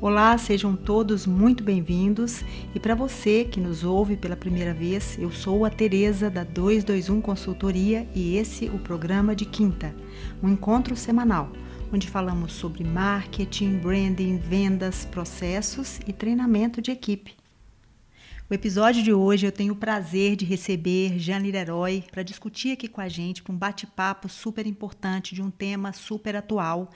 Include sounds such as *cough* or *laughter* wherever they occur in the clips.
Olá, sejam todos muito bem-vindos. E para você que nos ouve pela primeira vez, eu sou a Tereza da 221 Consultoria e esse o programa de quinta, um encontro semanal, onde falamos sobre marketing, branding, vendas, processos e treinamento de equipe. O episódio de hoje eu tenho o prazer de receber Jane Leroy para discutir aqui com a gente um bate-papo super importante de um tema super atual.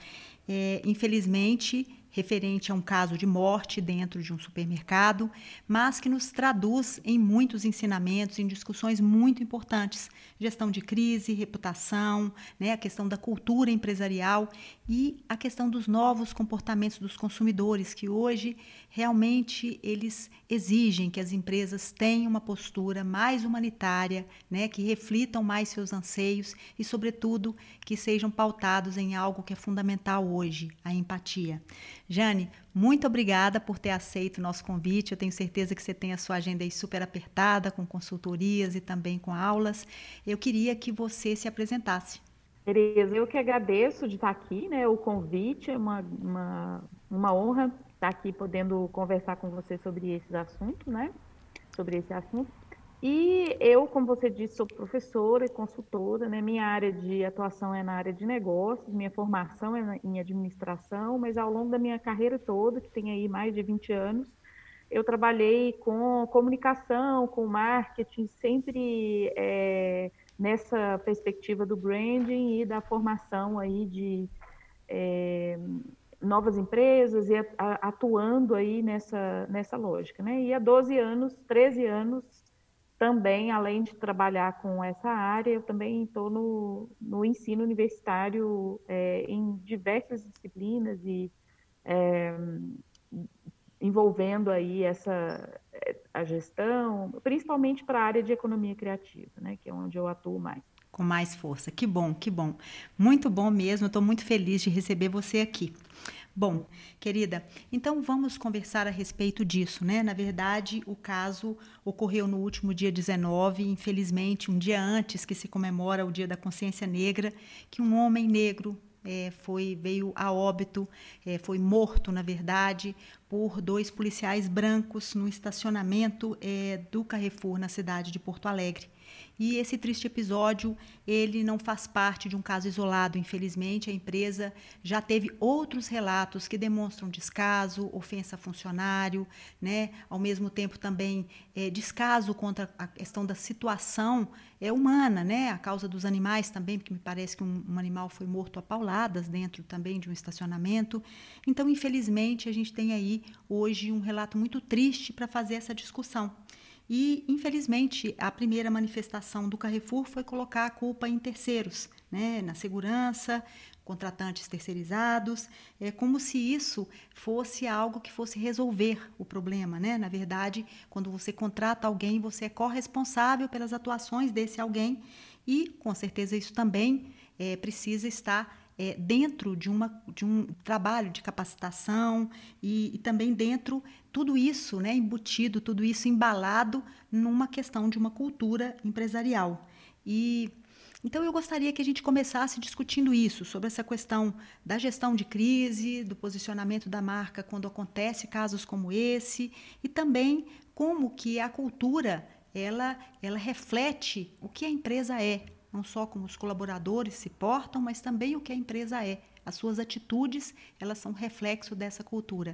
É, infelizmente, referente a um caso de morte dentro de um supermercado, mas que nos traduz em muitos ensinamentos, em discussões muito importantes: gestão de crise, reputação, né, a questão da cultura empresarial e a questão dos novos comportamentos dos consumidores, que hoje realmente eles exigem que as empresas tenham uma postura mais humanitária, né, que reflitam mais seus anseios e, sobretudo, que sejam pautados em algo que é fundamental hoje, a empatia. Jane, muito obrigada por ter aceito o nosso convite. Eu tenho certeza que você tem a sua agenda aí super apertada, com consultorias e também com aulas. Eu queria que você se apresentasse. Tereza, eu que agradeço de estar aqui, né? O convite é uma, uma, uma honra estar aqui podendo conversar com você sobre esses assuntos, né? Sobre esse assunto. E eu, como você disse, sou professora e consultora, né? Minha área de atuação é na área de negócios, minha formação é em administração, mas ao longo da minha carreira toda, que tem aí mais de 20 anos, eu trabalhei com comunicação, com marketing, sempre é, nessa perspectiva do branding e da formação aí de é, novas empresas e atuando aí nessa, nessa lógica, né? E há 12 anos, 13 anos, também, além de trabalhar com essa área, eu também estou no, no ensino universitário é, em diversas disciplinas e é, envolvendo aí essa a gestão, principalmente para a área de economia criativa, né, que é onde eu atuo mais. Com mais força. Que bom, que bom. Muito bom mesmo. Estou muito feliz de receber você aqui. Bom, querida, então vamos conversar a respeito disso, né? Na verdade, o caso ocorreu no último dia 19, infelizmente, um dia antes que se comemora o Dia da Consciência Negra, que um homem negro é, foi veio a óbito, é, foi morto, na verdade, por dois policiais brancos no estacionamento é, do Carrefour na cidade de Porto Alegre. E esse triste episódio, ele não faz parte de um caso isolado, infelizmente. A empresa já teve outros relatos que demonstram descaso, ofensa a funcionário, né? ao mesmo tempo também é, descaso contra a questão da situação é, humana, né? a causa dos animais também, porque me parece que um, um animal foi morto a pauladas dentro também de um estacionamento. Então, infelizmente, a gente tem aí hoje um relato muito triste para fazer essa discussão. E, infelizmente, a primeira manifestação do Carrefour foi colocar a culpa em terceiros, né, na segurança, contratantes terceirizados, é como se isso fosse algo que fosse resolver o problema, né? Na verdade, quando você contrata alguém, você é corresponsável pelas atuações desse alguém e, com certeza, isso também é, precisa estar é, dentro de, uma, de um trabalho de capacitação e, e, também dentro tudo isso, né, embutido, tudo isso embalado numa questão de uma cultura empresarial. E então eu gostaria que a gente começasse discutindo isso, sobre essa questão da gestão de crise, do posicionamento da marca quando acontece casos como esse e também como que a cultura ela ela reflete o que a empresa é, não só como os colaboradores se portam, mas também o que a empresa é. As suas atitudes, elas são reflexo dessa cultura.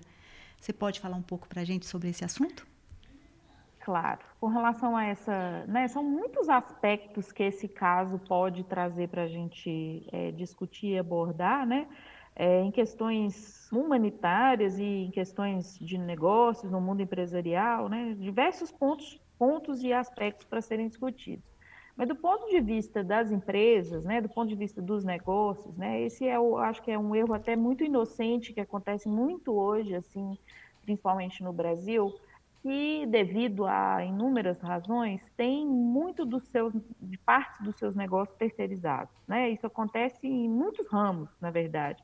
Você pode falar um pouco para a gente sobre esse assunto? Claro. Com relação a essa, né, são muitos aspectos que esse caso pode trazer para a gente é, discutir e abordar, né? É, em questões humanitárias e em questões de negócios no mundo empresarial, né? Diversos pontos, pontos e aspectos para serem discutidos. Mas do ponto de vista das empresas, né, do ponto de vista dos negócios, né, esse é, o, acho que é um erro até muito inocente que acontece muito hoje, assim, principalmente no Brasil, que devido a inúmeras razões tem muito dos seus, de parte dos seus negócios terceirizados, né? Isso acontece em muitos ramos, na verdade.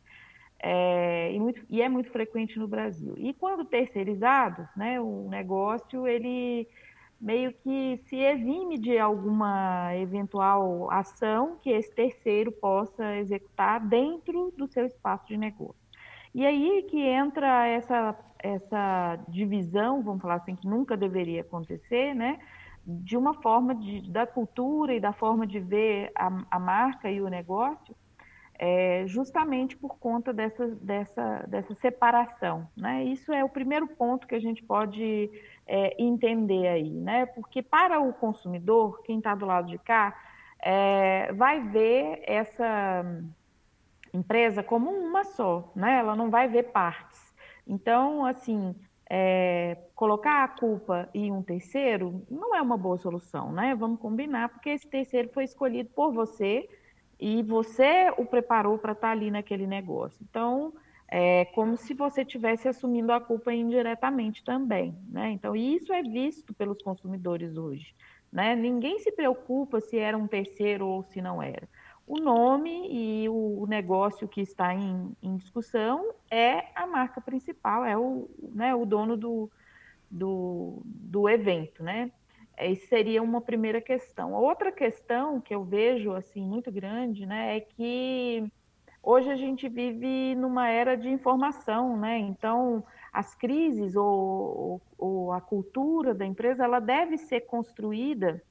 É, e, muito, e, é muito frequente no Brasil. E quando terceirizados, né, o negócio ele meio que se exime de alguma eventual ação que esse terceiro possa executar dentro do seu espaço de negócio. E aí que entra essa, essa divisão, vamos falar assim, que nunca deveria acontecer, né? De uma forma de, da cultura e da forma de ver a, a marca e o negócio, é, justamente por conta dessa, dessa, dessa separação. Né? Isso é o primeiro ponto que a gente pode é, entender aí, né? porque para o consumidor, quem está do lado de cá, é, vai ver essa empresa como uma só, né? ela não vai ver partes. Então, assim, é, colocar a culpa em um terceiro não é uma boa solução, né? Vamos combinar, porque esse terceiro foi escolhido por você e você o preparou para estar tá ali naquele negócio. Então, é como se você estivesse assumindo a culpa indiretamente também, né? Então, isso é visto pelos consumidores hoje, né? Ninguém se preocupa se era um terceiro ou se não era. O nome e o negócio que está em, em discussão é a marca principal, é o, né, o dono do, do, do evento, né? Essa seria uma primeira questão. Outra questão que eu vejo assim muito grande, né, é que hoje a gente vive numa era de informação, né? Então as crises ou, ou a cultura da empresa ela deve ser construída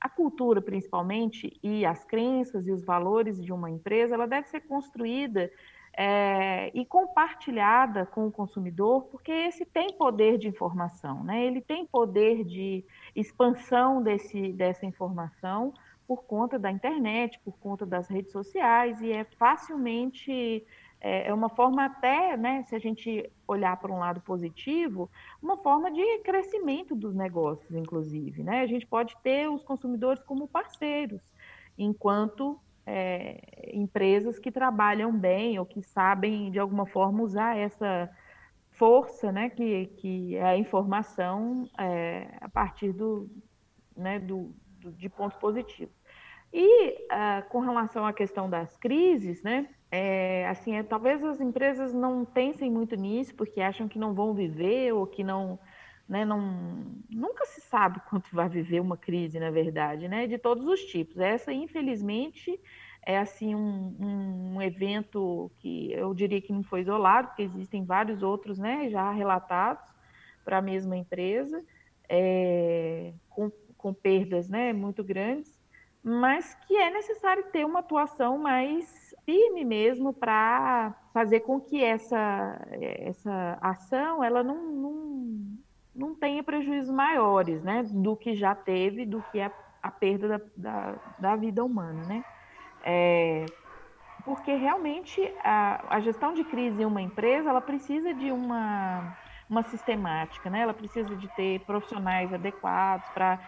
a cultura principalmente e as crenças e os valores de uma empresa ela deve ser construída é, e compartilhada com o consumidor, porque esse tem poder de informação, né? ele tem poder de expansão desse, dessa informação por conta da internet, por conta das redes sociais, e é facilmente, é, é uma forma até, né, se a gente olhar para um lado positivo, uma forma de crescimento dos negócios, inclusive. Né? A gente pode ter os consumidores como parceiros, enquanto é, empresas que trabalham bem ou que sabem, de alguma forma, usar essa força, né, que, que é a informação é, a partir do, né, do, do, de pontos positivos. E uh, com relação à questão das crises, né, é, assim, é, talvez as empresas não pensem muito nisso porque acham que não vão viver ou que não, né, não, nunca se sabe *laughs* quanto vai viver uma crise, na verdade, né, de todos os tipos. Essa, infelizmente, é assim um, um evento que eu diria que não foi isolado, porque existem vários outros, né, já relatados para a mesma empresa, é, com, com perdas, né, muito grandes, mas que é necessário ter uma atuação mais firme mesmo para fazer com que essa, essa ação ela não, não, não tenha prejuízos maiores né, do que já teve, do que a, a perda da, da, da vida humana. Né? É, porque realmente a, a, gestão de crise em uma empresa ela precisa de uma, uma sistemática, né? ela precisa de ter profissionais adequados para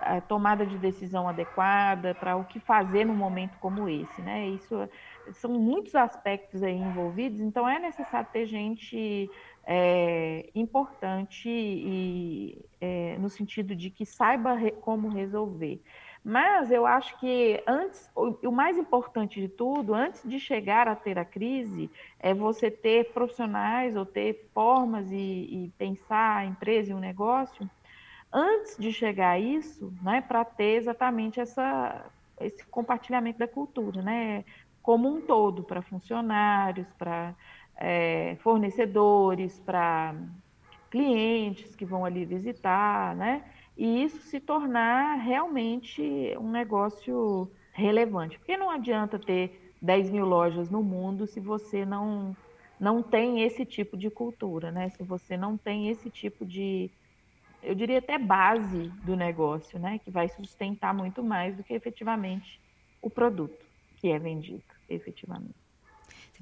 a tomada de decisão adequada, para o que fazer num momento como esse. Né? Isso são muitos aspectos aí envolvidos, então é necessário ter gente é, importante e é, no sentido de que saiba re, como resolver. Mas eu acho que antes, o, o, mais importante de tudo, antes de chegar a ter a crise, é você ter profissionais ou ter formas e, e pensar a empresa e o um negócio antes de chegar a isso, né, para ter exatamente essa, esse compartilhamento da cultura, né, como um todo, para funcionários, para é, fornecedores, para clientes que vão ali visitar, né? e isso se tornar realmente um negócio relevante. Porque não adianta ter 10 mil lojas no mundo se você não, não tem esse tipo de cultura, né? Se você não tem esse tipo de, eu diria até base do negócio, né? Que vai sustentar muito mais do que efetivamente o produto que é vendido, efetivamente.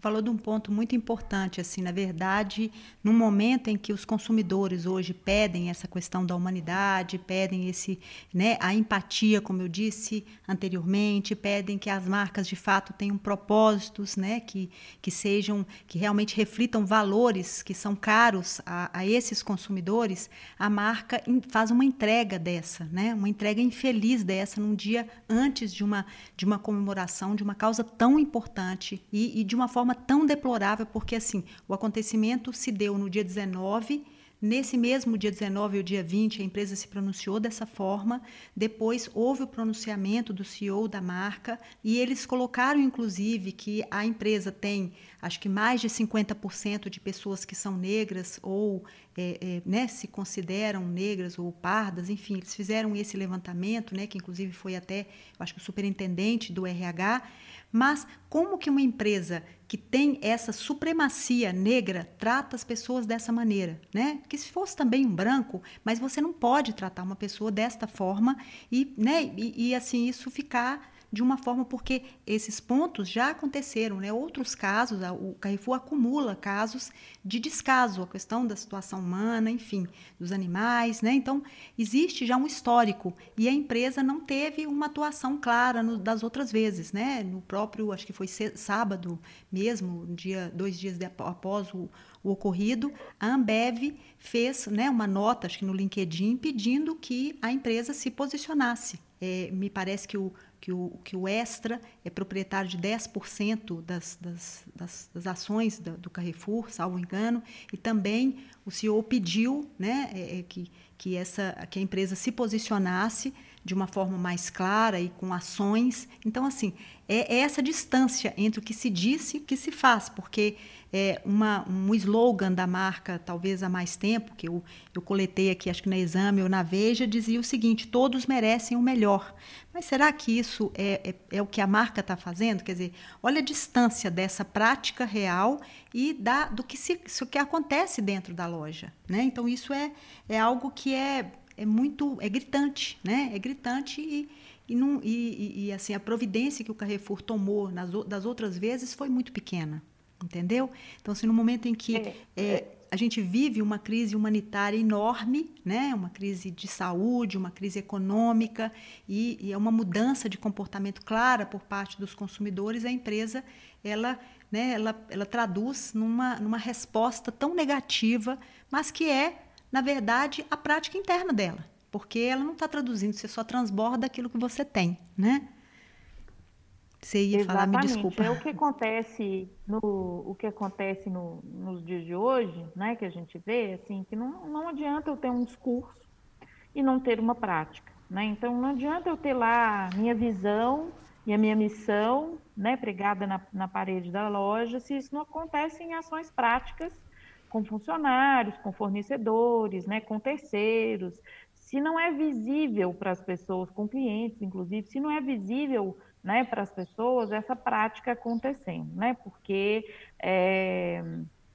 Falou de um ponto muito importante, assim, na verdade, no momento em que os consumidores hoje pedem essa questão da humanidade, pedem esse, né, a empatia, como eu disse anteriormente, pedem que as marcas de fato tenham propósitos, né, que, que sejam, que realmente reflitam valores que são caros a, a esses consumidores, a marca faz uma entrega dessa, né, uma entrega infeliz dessa num dia antes de uma, de uma comemoração de uma causa tão importante e, e de uma forma forma tão deplorável, porque assim, o acontecimento se deu no dia 19, nesse mesmo dia 19 ou dia 20, a empresa se pronunciou dessa forma, depois houve o pronunciamento do CEO da marca e eles colocaram inclusive que a empresa tem acho que mais de 50% de pessoas que são negras ou é, é, né, se consideram negras ou pardas, enfim, eles fizeram esse levantamento, né, que inclusive foi até, acho que o superintendente do RH, mas como que uma empresa que tem essa supremacia negra trata as pessoas dessa maneira, né? Que se fosse também um branco, mas você não pode tratar uma pessoa desta forma e, né, e, e assim isso ficar de uma forma porque esses pontos já aconteceram, né? Outros casos, o Carrefour acumula casos de descaso, a questão da situação humana, enfim, dos animais, né? Então, existe já um histórico e a empresa não teve uma atuação clara no, das outras vezes, né? No próprio, acho que foi sábado mesmo, dia, dois dias de, após o, o ocorrido, a Ambev fez né, uma nota, acho que no LinkedIn, pedindo que a empresa se posicionasse. É, me parece que o que o, que o Extra é proprietário de 10% das, das, das, das ações do, do, Carrefour, salvo engano, e também o CEO pediu né, é, é, que, que, essa, que a empresa se posicionasse de uma forma mais clara e com ações. Então, assim, é, é essa distância entre o que se disse e o que se faz, porque é, uma, um slogan da marca, talvez há mais tempo, que eu, eu coletei aqui, acho que na Exame ou na Veja, dizia o seguinte: todos merecem o melhor. Mas será que isso é, é, é o que a marca está fazendo? Quer dizer, olha a distância dessa prática real e da, do que, se, que acontece dentro da loja. Né? Então, isso é, é algo que é, é muito é gritante, né? É gritante e, e, não, e, e, assim a providência que o Carrefour tomou nas, das outras vezes foi muito pequena. Entendeu? Então, assim, no momento em que é, é, a gente vive uma crise humanitária enorme, né? uma crise de saúde, uma crise econômica, e, e é uma mudança de comportamento clara por parte dos consumidores, a empresa ela, né, ela, ela traduz numa, numa resposta tão negativa, mas que é, na verdade, a prática interna dela. Porque ela não está traduzindo, você só transborda aquilo que você tem, né? Você ia Exatamente. falar, me desculpa. É o que acontece no o que acontece no, nos dias de hoje, né, que a gente vê, assim, que não, não adianta eu ter um discurso e não ter uma prática, né? Então não adianta eu ter lá a minha visão e a minha missão, né, pregada na, na parede da loja, se isso não acontece em ações práticas com funcionários, com fornecedores, né, com terceiros, se não é visível para as pessoas, com clientes, inclusive, se não é visível né, para as pessoas essa prática acontecendo, né? Porque é,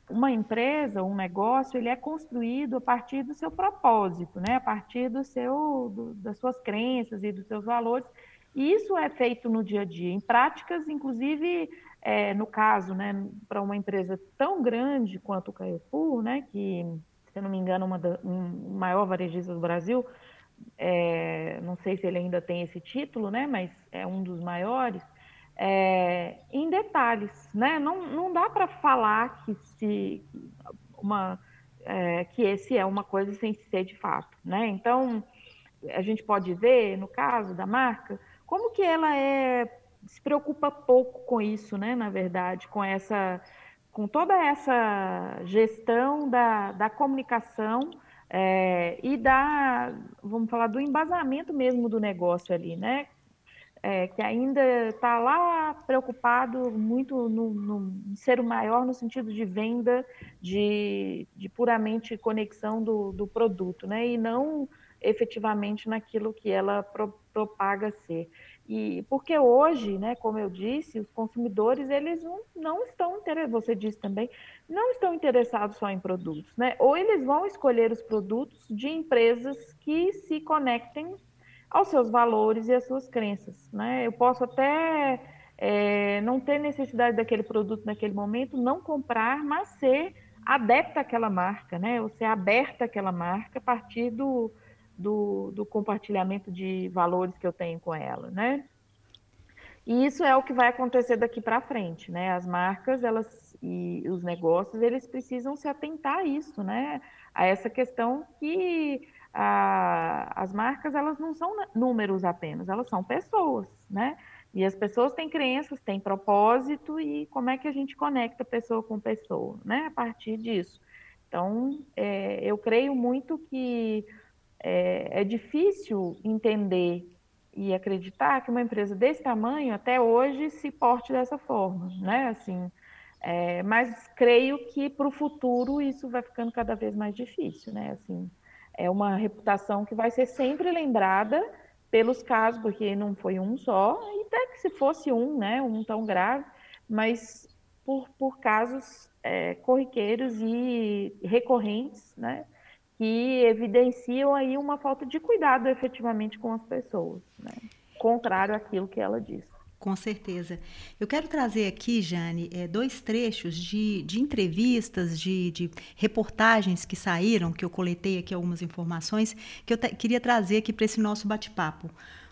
uma empresa, um negócio, ele é construído a partir do seu propósito, né? A partir do seu, do, das suas crenças e dos seus valores. E isso é feito no dia a dia, em práticas, inclusive, é, no caso, né, para uma empresa tão grande quanto o Carrefour, né, que, se não me engano, uma da, um maior varejista do Brasil, é, não sei se ele ainda tem esse título, né, mas é um dos maiores, é, em detalhes, né? Não, não dá para falar que se uma é, que esse é uma coisa sem ser de fato, né? Então a gente pode ver no caso da marca como que ela é se preocupa pouco com isso, né? Na verdade, com essa com toda essa gestão da, da comunicação é, e da, vamos falar, do embasamento mesmo do negócio ali, né? É, que ainda está lá preocupado muito no, no, ser o maior no sentido de venda, de, de puramente conexão do, do produto, né? E não efetivamente naquilo que ela pro, propaga ser. E porque hoje, né, como eu disse, os consumidores eles não, não estão você disse também, não estão interessados só em produtos, né? Ou eles vão escolher os produtos de empresas que se conectem aos seus valores e às suas crenças, né? Eu posso até é, não ter necessidade daquele produto naquele momento, não comprar, mas ser adepta àquela marca, né? Ou ser aberta àquela marca a partir do, do, do compartilhamento de valores que eu tenho com ela, né? E isso é o que vai acontecer daqui para frente, né? As marcas, elas e os negócios, eles precisam se atentar a isso, né? A essa questão que a, as marcas, elas não são números apenas, elas são pessoas, né? E as pessoas têm crenças, têm propósito e como é que a gente conecta pessoa com pessoa, né? A partir disso. Então, é, eu creio muito que é, é difícil entender e acreditar que uma empresa desse tamanho até hoje se porte dessa forma, né? Assim, É, mas creio que para o futuro isso vai ficando cada vez mais difícil, né? Assim, é uma reputação que vai ser sempre lembrada pelos casos, porque não foi um só, e até que se fosse um, né, um tão grave, mas por, por casos é, corriqueiros e recorrentes, né, que evidenciam aí uma falta de cuidado efetivamente com as pessoas, né, contrário àquilo que ela disse. Com certeza. Eu quero trazer aqui, Jane, é, dois trechos de, de entrevistas, de, de, reportagens que saíram, que eu coletei aqui algumas informações, que eu queria trazer aqui para esse nosso bate-papo.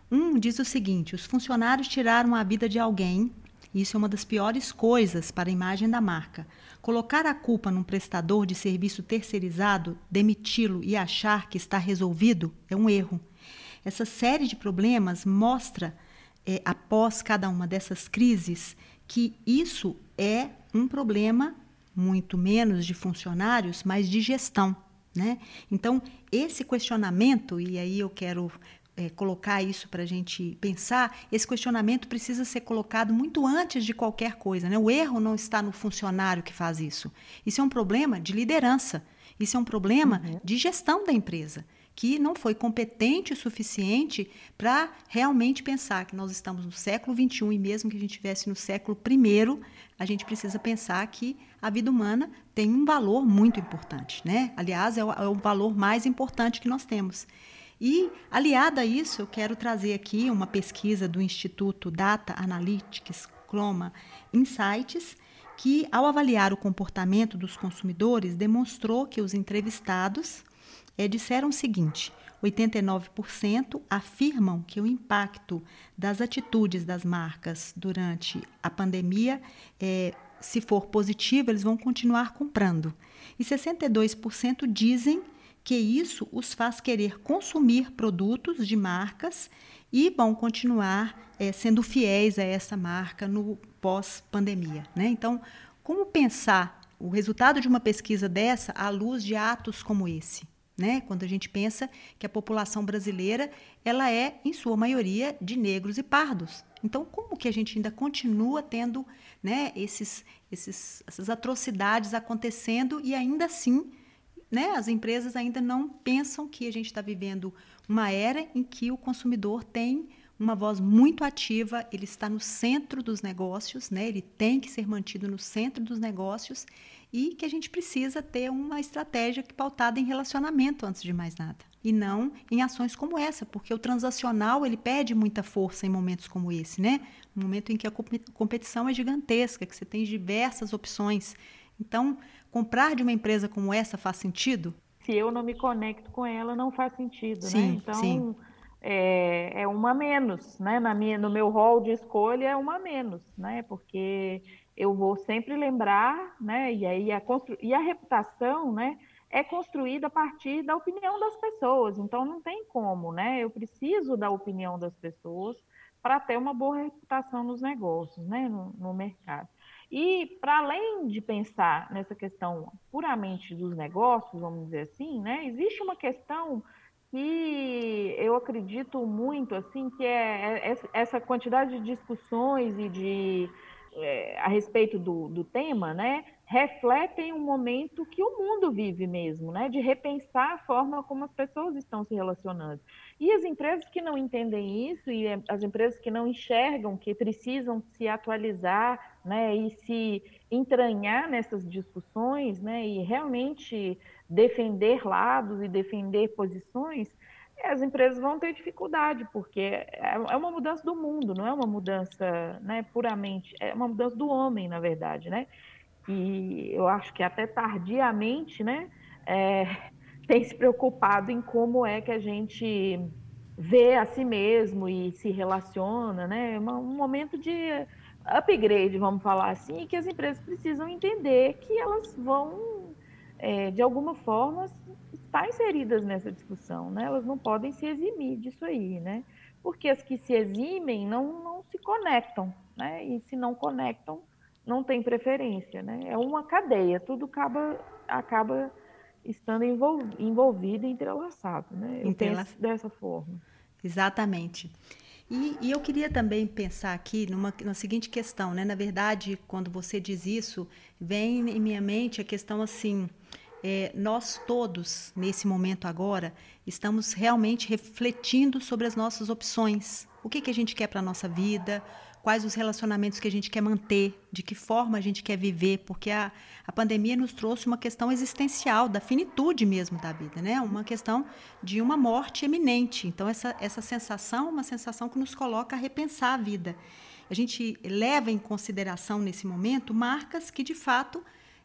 Um diz o seguinte: os funcionários tiraram a vida de alguém. Isso é uma das piores coisas para a imagem da marca. Colocar a culpa num prestador de serviço terceirizado, demiti-lo e achar que está resolvido é um erro. Essa série de problemas mostra é, após cada uma dessas crises, que isso é um problema muito menos de funcionários, mas de gestão. Né? Então, esse questionamento, e aí eu quero é, colocar isso para a gente pensar, esse questionamento precisa ser colocado muito antes de qualquer coisa. Né? O erro não está no funcionário que faz isso. Isso é um problema de liderança, isso é um problema uhum. de gestão da empresa que não foi competente o suficiente para realmente pensar que nós estamos no século XXI e mesmo que a gente estivesse no século I, a gente precisa pensar que a vida humana tem um valor muito importante, né? Aliás, é o, é o valor mais importante que nós temos. E, aliada a isso, eu quero trazer aqui uma pesquisa do Instituto Data Analytics Cloma Insights, que, ao avaliar o comportamento dos consumidores, demonstrou que os entrevistados é, disseram o seguinte: 89% afirmam que o impacto das atitudes das marcas durante a pandemia, é, se for positivo, eles vão continuar comprando. E 62% dizem que isso os faz querer consumir produtos de marcas e vão continuar é, sendo fiéis a essa marca no pós-pandemia. Né? Então, como pensar o resultado de uma pesquisa dessa à luz de atos como esse? Né? Quando a gente pensa que a população brasileira ela é, em sua maioria, de negros e pardos. Então, como que a gente ainda continua tendo né, esses, esses, essas atrocidades acontecendo e ainda assim né, as empresas ainda não pensam que a gente está vivendo uma era em que o consumidor tem uma voz muito ativa, ele está no centro dos negócios, né, ele tem que ser mantido no centro dos negócios e que a gente precisa ter uma estratégia pautada em relacionamento antes de mais nada e não em ações como essa, porque o transacional ele perde muita força em momentos como esse, né? Um momento em que a competição é gigantesca, que você tem diversas opções. Então, comprar de uma empresa como essa faz sentido? Se eu não me conecto com ela, não faz sentido, né? sim, né? Então, sim. É, é uma menos, né? Na minha, no meu rol de escolha é uma menos, né? Porque eu vou sempre lembrar, né? E aí a, constru... e a reputação, né? É construída a partir da opinião das pessoas. Então não tem como, né? Eu preciso da opinião das pessoas para ter uma boa reputação nos negócios, né? No, no mercado. E para além de pensar nessa questão puramente dos negócios, vamos dizer assim, né? Existe uma questão que eu acredito muito, assim, que é, é essa quantidade de discussões e de é, a respeito do, do tema, né, refletem um momento que o mundo vive mesmo, né, de repensar a forma como as pessoas estão se relacionando. E as empresas que não entendem isso e as empresas que não enxergam que precisam se atualizar, né, e se entranhar nessas discussões, né, e realmente defender lados e defender posições, as empresas vão ter dificuldade, porque é, é uma mudança do mundo, não é uma mudança né, puramente, é uma mudança do homem, na verdade, né? E eu acho que até tardiamente, né, é, *laughs* tem se preocupado em como é que a gente vê a si mesmo e se relaciona, né? Um momento de upgrade, vamos falar assim, que as empresas precisam entender que elas vão, é, de alguma forma, estar inseridas nessa discussão, né? Elas não podem se eximir disso aí, né? Porque as que se eximem não, não se conectam, né? E se não conectam, não tem preferência, né? É uma cadeia, tudo acaba, acaba estando envolvido e entrelaçado, né? Eu penso dessa forma. Exatamente. E, e, eu queria também pensar aqui numa, na seguinte questão, né? Na verdade, quando você diz isso, vem em minha mente a questão assim: é, nós todos, nesse momento agora, estamos realmente refletindo sobre as nossas opções. O que, que a gente quer para a nossa vida, quais os relacionamentos que a gente quer manter, de que forma a gente quer viver, porque a, a pandemia nos trouxe uma questão existencial, da finitude mesmo da vida, né? Uma questão de uma morte eminente. Então, essa, essa sensação, uma sensação que nos coloca a repensar a vida. A gente leva em consideração nesse momento marcas que, de fato,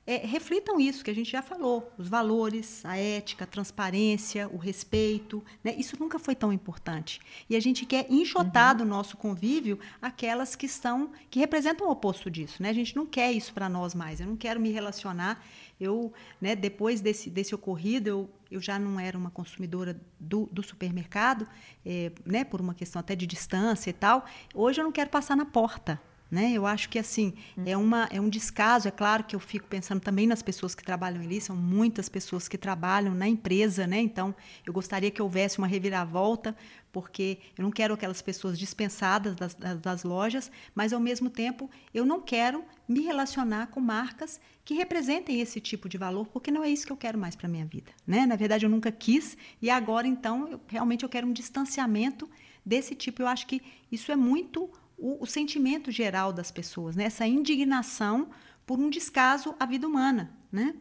é, reflitam isso que a gente já falou: os valores, a ética, a transparência, o respeito. Né? Isso nunca foi tão importante. E a gente quer enxotar uhum. do nosso convívio aquelas que estão, que representam o oposto disso. Né? A gente não quer isso para nós mais. Eu não quero me relacionar. Eu, né, depois desse, desse ocorrido, eu, eu já não era uma consumidora do, do supermercado, é, né, por uma questão até de distância e tal. Hoje eu não quero passar na porta. Né? Eu acho que assim uhum. é, uma, é um descaso. É claro que eu fico pensando também nas pessoas que trabalham ali, são muitas pessoas que trabalham na empresa, né? Então eu gostaria que houvesse uma reviravolta, porque eu não quero aquelas pessoas dispensadas das, das, das lojas, mas ao mesmo tempo eu não quero me relacionar com marcas que representem esse tipo de valor, porque não é isso que eu quero mais para minha vida, né? Na verdade eu nunca quis e agora então eu, realmente eu quero um distanciamento desse tipo. Eu acho que isso é muito o, o sentimento geral das pessoas, né? essa indignação por um descaso à vida humana. Né?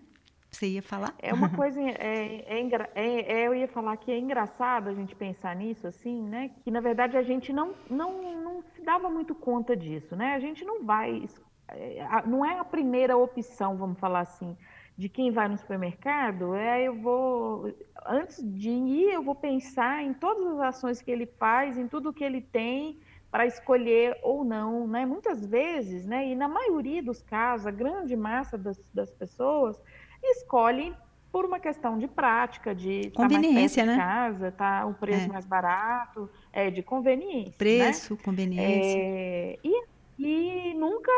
Você ia falar? É uma *laughs* coisa, é, é, é, é, eu ia falar que é engraçado a gente pensar nisso, assim, né? Que na verdade a gente não, não, não se dava muito conta disso, né? A gente não vai, é, não é a primeira opção, vamos falar assim, de quem vai no supermercado. É, eu vou, antes de ir, eu vou pensar em todas as ações que ele faz, em tudo que ele tem, para escolher ou não, né? Muitas vezes, né? E na maioria dos casos, a grande massa das, das pessoas escolhe por uma questão de prática, de conveniência, tá né? casa, tá o preço é. mais barato, é de conveniência, né? preço, né? conveniência. É, e, e nunca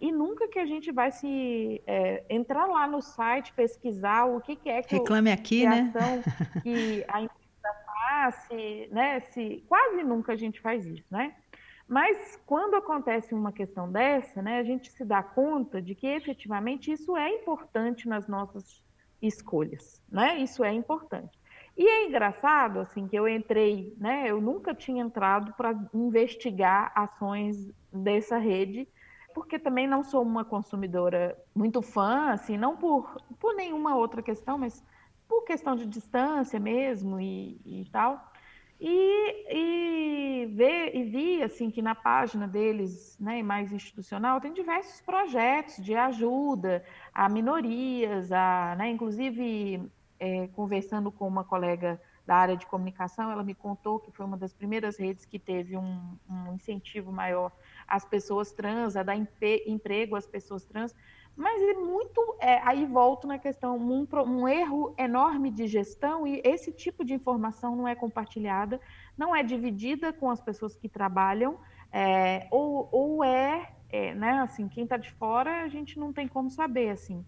e nunca que a gente vai se é, entrar lá no site pesquisar o que, que é que reclame o, aqui, que né? *laughs* que a se, né, se quase nunca a gente faz isso, né? Mas quando acontece uma questão dessa, né, a gente se dá conta de que efetivamente isso é importante nas nossas escolhas, né? Isso é importante. E é engraçado assim que eu entrei, né? Eu nunca tinha entrado para investigar ações dessa rede, porque também não sou uma consumidora muito fã, assim, não por, por nenhuma outra questão, mas por questão de distância mesmo e, e tal. E, e, ver, e vi assim que na página deles, né, mais institucional, tem diversos projetos de ajuda a minorias, a, né, inclusive é, conversando com uma colega da área de comunicação, ela me contou que foi uma das primeiras redes que teve um, um incentivo maior às pessoas trans, a dar emprego às pessoas trans, mas é muito. É, aí volto na questão: um, um, erro enorme de gestão, e esse tipo de informação não é compartilhada, não é dividida com as pessoas que trabalham, é, ou, ou é, é, né, assim, quem está de fora a gente não tem como saber, assim.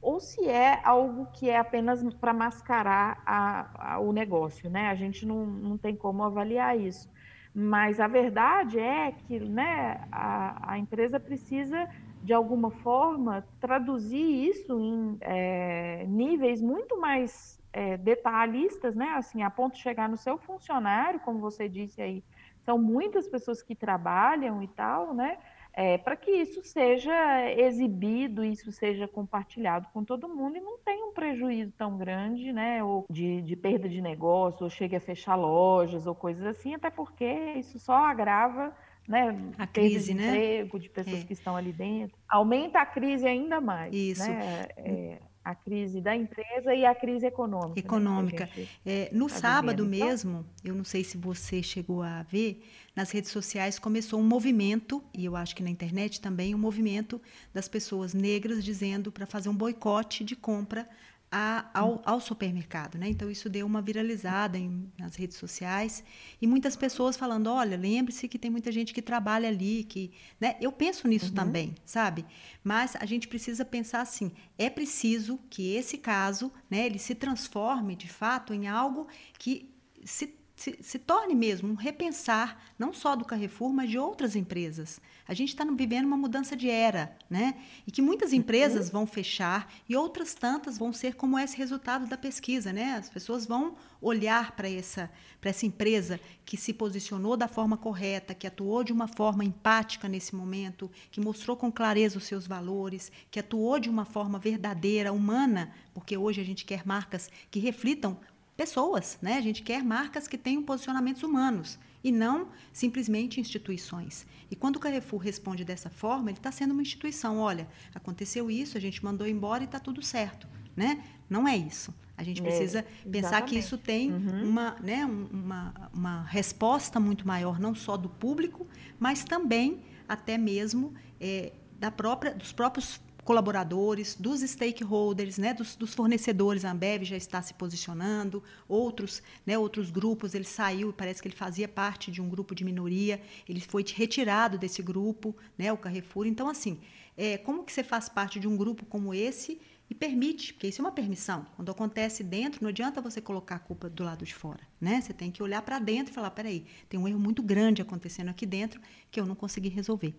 Ou se é algo que é apenas para mascarar a, a, o negócio, né? A gente não, não tem como avaliar isso. Mas a verdade é que né, a, a empresa precisa de alguma forma, traduzir isso em é, níveis muito mais é, detalhistas, né? Assim, a ponto de chegar no seu funcionário, como você disse aí, são muitas pessoas que trabalham e tal, né? É, para que isso seja exibido, isso seja compartilhado com todo mundo e não tenha um prejuízo tão grande, né? Ou de, de perda de negócio, ou chegue a fechar lojas ou coisas assim, até porque isso só agrava né? A crise, de né? emprego de pessoas é. que estão ali dentro. Aumenta a crise ainda mais. Isso. Né? É, a crise da empresa e a crise econômica. Né, econômica. Né? É, no tá sábado vivendo. mesmo, eu não sei se você chegou a ver, nas redes sociais começou um movimento, e eu acho que na internet também, um movimento das pessoas negras dizendo para fazer um boicote de compra a, ao, ao, supermercado, né? Então isso deu uma viralizada em, nas redes sociais e muitas pessoas falando, olha, lembre-se que tem muita gente que trabalha ali, que, né? Eu penso nisso uhum. também, sabe? Mas a gente precisa pensar assim, é preciso que esse caso, né, ele se transforme de fato em algo que se se, se, torne mesmo um repensar, não só do Carrefour, mas de outras empresas. A gente está vivendo uma mudança de era, né? E que muitas empresas uhum. vão fechar e outras tantas vão ser como esse resultado da pesquisa, né? As pessoas vão olhar para essa, essa empresa que se posicionou da forma correta, que atuou de uma forma empática nesse momento, que mostrou com clareza os seus valores, que atuou de uma forma verdadeira, humana, porque hoje a gente quer marcas que reflitam pessoas, né? A gente quer marcas que tenham posicionamentos humanos e não simplesmente instituições. E quando o Carrefour responde dessa forma, ele está sendo uma instituição. Olha, aconteceu isso, a gente mandou embora e está tudo certo, né? Não é isso. A gente é, precisa é, pensar que isso tem uhum. uma, né, uma, uma resposta muito maior, não só do público, mas também até mesmo é, da própria, dos próprios colaboradores, dos stakeholders, né, dos, dos, fornecedores, a Ambev já está se posicionando, outros, né, outros grupos, ele saiu, parece que ele fazia parte de um grupo de minoria, ele foi retirado desse grupo, né, o Carrefour. Então, assim, é, como que você faz parte de um grupo como esse e permite, porque isso é uma permissão. Quando acontece dentro, não adianta você colocar a culpa do lado de fora, né? Você tem que olhar para dentro e falar, peraí, tem um erro muito grande acontecendo aqui dentro que eu não consegui resolver.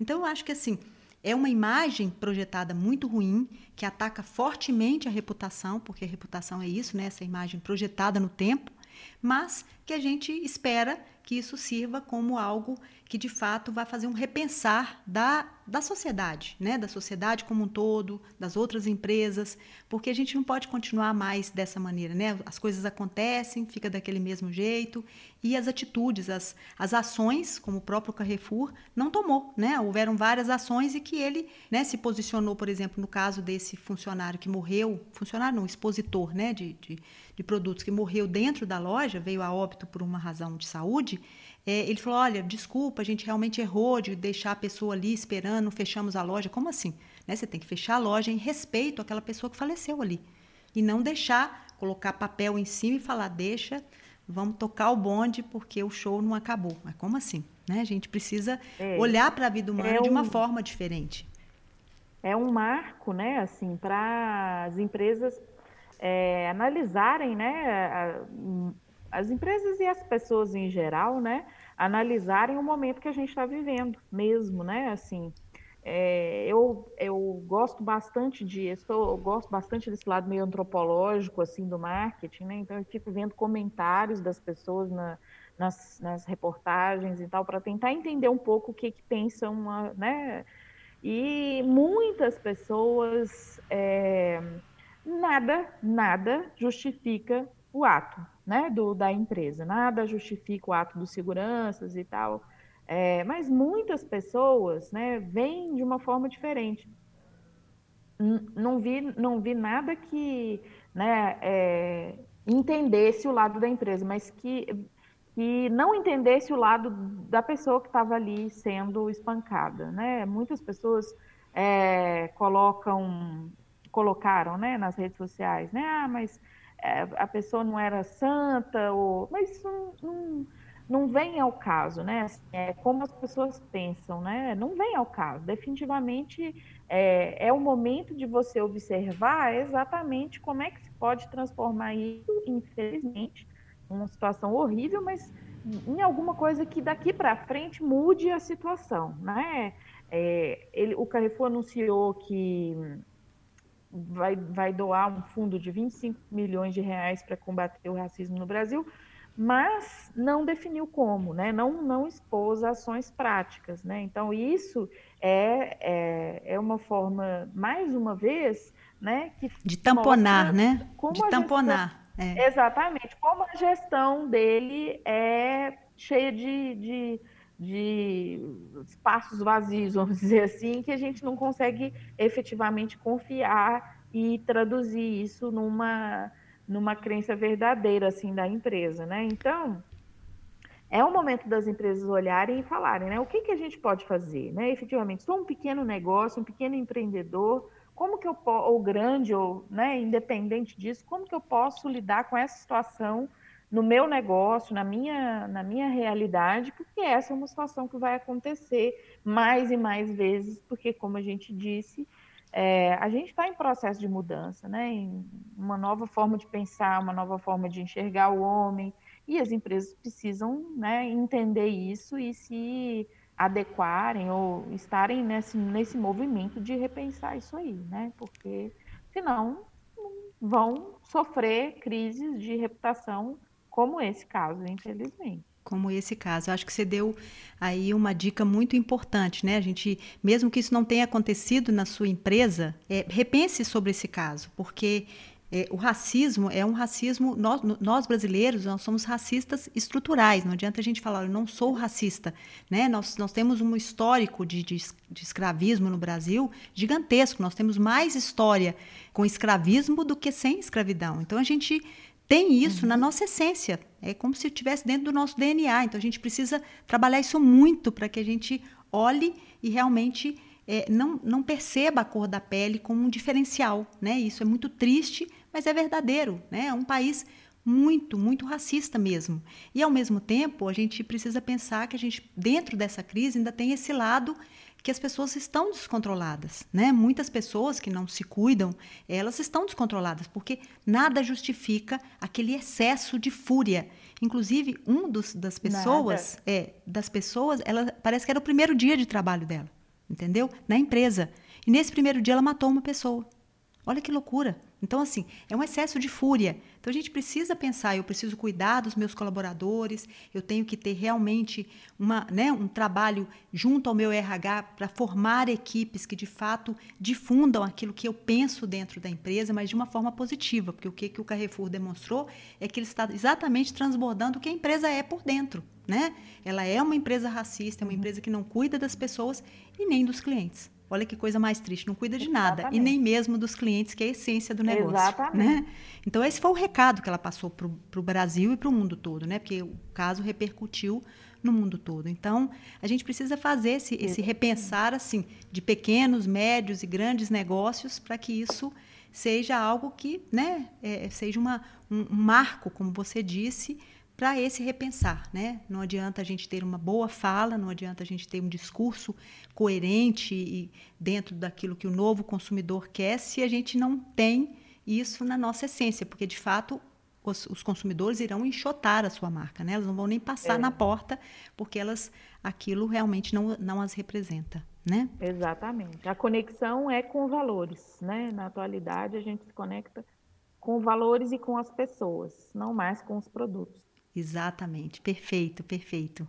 Então, eu acho que assim, é uma imagem projetada muito ruim, que ataca fortemente a reputação, porque a reputação é isso, né? essa imagem projetada no tempo, mas que a gente espera que isso sirva como algo que de fato vai fazer um repensar da, da sociedade, né? da sociedade como um todo, das outras empresas, porque a gente não pode continuar mais dessa maneira. Né? As coisas acontecem, fica daquele mesmo jeito, e as atitudes, as, as ações, como o próprio Carrefour, não tomou. Né? Houveram várias ações e que ele né, se posicionou, por exemplo, no caso desse funcionário que morreu, funcionário não, expositor né, de, de, de produtos que morreu dentro da loja, veio a óbito por uma razão de saúde, é, ele falou: olha, desculpa, a gente realmente errou de deixar a pessoa ali esperando, fechamos a loja. Como assim? Né? Você tem que fechar a loja em respeito àquela pessoa que faleceu ali. E não deixar, colocar papel em cima e falar: deixa, vamos tocar o bonde porque o show não acabou. Mas como assim? Né? A gente precisa é, olhar para a vida humana é um, de uma forma diferente. É um marco, né, assim, para as empresas é, analisarem, né, as empresas e as pessoas em geral, né, analisarem o momento que a gente está vivendo mesmo, né, assim, é, eu, eu gosto bastante estou, eu gosto bastante desse lado meio antropológico, assim, do marketing, né, então eu fico vendo comentários das pessoas na, nas, nas reportagens e tal, para tentar entender um pouco o que, que pensam, né, e muitas pessoas, é, nada, nada justifica o ato né, do, da empresa. Nada justifica o ato dos seguranças e tal. É, mas muitas pessoas né, veem de uma forma diferente. Não vi, não vi nada que né, é, entendesse o lado da empresa, mas que, que não entendesse o lado da pessoa que estava ali sendo espancada. Né? Muitas pessoas é, colocam, colocaram né, nas redes sociais, né? Ah, mas a pessoa não era santa, ou... mas isso não, não, não vem ao caso, né? Assim, é como as pessoas pensam, né? Não vem ao caso. Definitivamente é, é o momento de você observar exatamente como é que se pode transformar isso, infelizmente, uma situação horrível, mas em alguma coisa que daqui para frente mude a situação, né? É, ele, o Carrefour anunciou que vai, vai doar um fundo de 25 milhões de reais para combater o racismo no Brasil, mas não definiu como, né? não, não expôs ações práticas. Né? Então, isso é, é, é uma forma, mais uma vez, né, que de tamponar, né? De tamponar. Gestão, é. Exatamente, como a gestão dele é cheia de, de de espaços vazios, *laughs* vamos dizer assim, que a gente não consegue efetivamente confiar e traduzir isso numa, numa crença verdadeira assim da empresa, né? Então, é o momento das empresas olharem e falarem, né? O que, que a gente pode fazer, né? Efetivamente, sou um pequeno negócio, um pequeno empreendedor, como que eu ou grande ou, né, independente disso, como que eu posso lidar com essa situação no meu negócio, na minha, na minha realidade, porque essa é uma situação que vai acontecer mais e mais vezes, porque, como a gente disse, é, a gente está em processo de mudança, né? Em uma nova forma de pensar, uma nova forma de enxergar o homem. e as empresas precisam né, entender isso e se adequarem ou estarem nesse, nesse movimento de repensar isso aí, né? Porque senão vão sofrer crises de reputação como esse caso, infelizmente como esse caso. Eu acho que você deu aí uma dica muito importante, né? A gente, mesmo que isso não tenha acontecido na sua empresa, é, repense sobre esse caso, porque é, o racismo é um racismo. Nós, nós, brasileiros, nós somos racistas estruturais. Não adianta a gente falar, eu não sou racista. Né? Nós, nós temos um histórico de, de, de escravismo no Brasil gigantesco. Nós temos mais história com escravismo do que sem escravidão. Então a gente tem isso uhum. na nossa essência. É como se estivesse dentro do nosso DNA. Então a gente precisa trabalhar isso muito para que a gente olhe e realmente é, não, não perceba a cor da pele como um diferencial. Né? Isso é muito triste, mas é verdadeiro. Né? É um país muito, muito racista mesmo. E, ao mesmo tempo, a gente precisa pensar que a gente, dentro dessa crise, ainda tem esse lado que as pessoas estão descontroladas, né? Muitas pessoas que não se cuidam, elas estão descontroladas, porque nada justifica aquele excesso de fúria. Inclusive, um dos, das pessoas, nada. é, das pessoas, ela parece que era o primeiro dia de trabalho dela, entendeu? Na empresa. E nesse primeiro dia ela matou uma pessoa. Olha que loucura. Então, assim, é um excesso de fúria. Então, a gente precisa pensar: eu preciso cuidar dos meus colaboradores, eu tenho que ter realmente uma, né, um trabalho junto ao meu RH para formar equipes que, de fato, difundam aquilo que eu penso dentro da empresa, mas de uma forma positiva, porque o que, que o Carrefour demonstrou é que ele está exatamente transbordando o que a empresa é por dentro. Né? Ela é uma empresa racista, é uma empresa que não cuida das pessoas e nem dos clientes. Olha que coisa mais triste, não cuida de nada Exatamente. e nem mesmo dos clientes, que é a essência do negócio. Exatamente. Né? Então, esse foi o recado que ela passou para o Brasil e para o mundo todo, né? porque o caso repercutiu no mundo todo. Então, a gente precisa fazer esse, esse repensar assim de pequenos, médios e grandes negócios para que isso seja algo que né, é, seja uma, um, um marco, como você disse, para esse repensar, né? Não adianta a gente ter uma boa fala, não adianta a gente ter um discurso coerente e dentro daquilo que o novo consumidor quer, se a gente não tem isso na nossa essência, porque de fato os, os consumidores irão enxotar a sua marca, né? Elas não vão nem passar é. na porta porque elas aquilo realmente não, não as representa, né? Exatamente. A conexão é com valores, né? Na atualidade a gente se conecta com valores e com as pessoas, não mais com os produtos. Exatamente, perfeito, perfeito.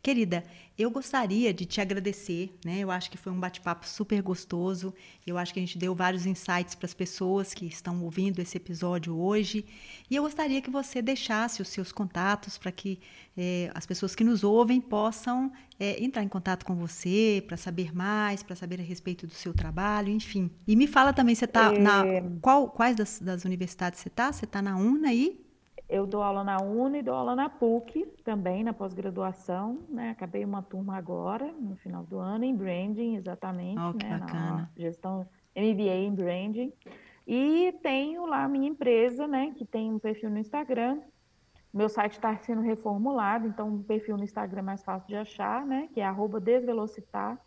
Querida, eu gostaria de te agradecer, né? Eu acho que foi um bate-papo super gostoso. Eu acho que a gente deu vários insights para as pessoas que estão ouvindo esse episódio hoje. E eu gostaria que você deixasse os seus contatos para que é, as pessoas que nos ouvem possam é, entrar em contato com você para saber mais, para saber a respeito do seu trabalho, enfim. E me fala também, você está é... na qual, quais das, das universidades você está? Você está na UNA e eu dou aula na UNA e dou aula na PUC também, na pós-graduação, né? Acabei uma turma agora, no final do ano, em branding, exatamente, oh, né? Na gestão MBA em branding. E tenho lá a minha empresa, né? Que tem um perfil no Instagram. Meu site está sendo reformulado, então o um perfil no Instagram é mais fácil de achar, né? Que é arroba desvelocitar.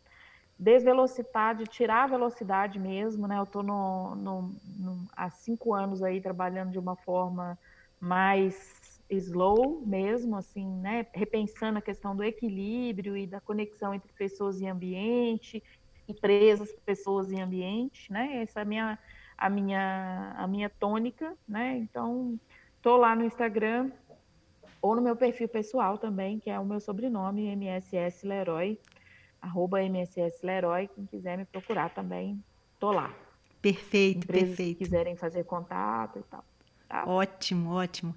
Desvelocitar, de tirar a velocidade mesmo, né? Eu estou no, no, no, há cinco anos aí trabalhando de uma forma mais slow mesmo, assim, né? Repensando a questão do equilíbrio e da conexão entre pessoas e ambiente, empresas, pessoas e ambiente, né? Essa é a minha, a minha, a minha tônica, né? Então, tô lá no Instagram ou no meu perfil pessoal também, que é o meu sobrenome, MSS Leroy, arroba MSS Leroy, quem quiser me procurar também, tô lá. Perfeito, Empresas perfeito. Que quiserem fazer contato e tal. Tá? Ótimo, ótimo.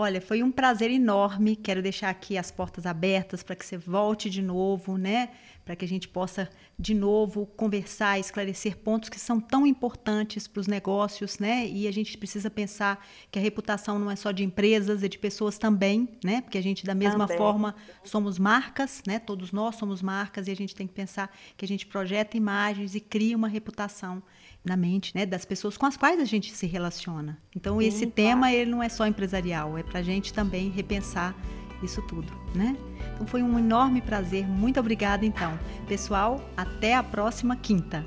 Olha, foi um prazer enorme. Quero deixar aqui as portas abertas para que você volte de novo, né? Para que a gente possa de novo conversar, esclarecer pontos que são tão importantes para os negócios, né? E a gente precisa pensar que a reputação não é só de empresas, é de pessoas também, né? Porque a gente da mesma também. forma somos marcas, né? Todos nós somos marcas e a gente tem que pensar que a gente projeta imagens e cria uma reputação na mente, né, das pessoas com as quais a gente se relaciona. Então Sim, esse claro. tema ele não é só empresarial, é para a gente também repensar isso tudo, né? Então foi um enorme prazer. Muito obrigada então, pessoal. Até a próxima quinta.